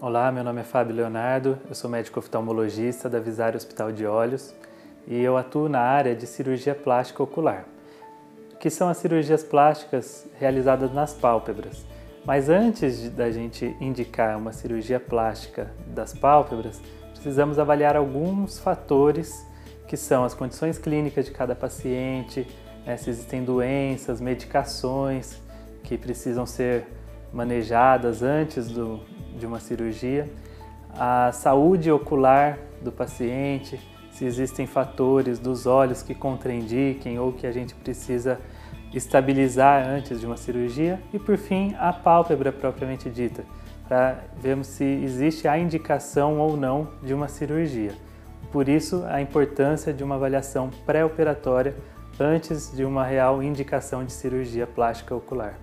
Olá, meu nome é Fábio Leonardo, eu sou médico oftalmologista da Visário Hospital de Olhos e eu atuo na área de cirurgia plástica ocular, que são as cirurgias plásticas realizadas nas pálpebras. Mas antes da gente indicar uma cirurgia plástica das pálpebras, precisamos avaliar alguns fatores que são as condições clínicas de cada paciente, né, se existem doenças, medicações que precisam ser manejadas antes do, de uma cirurgia, a saúde ocular do paciente, se existem fatores dos olhos que contraindiquem ou que a gente precisa estabilizar antes de uma cirurgia e por fim a pálpebra propriamente dita, para vermos se existe a indicação ou não de uma cirurgia. Por isso a importância de uma avaliação pré-operatória antes de uma real indicação de cirurgia plástica ocular.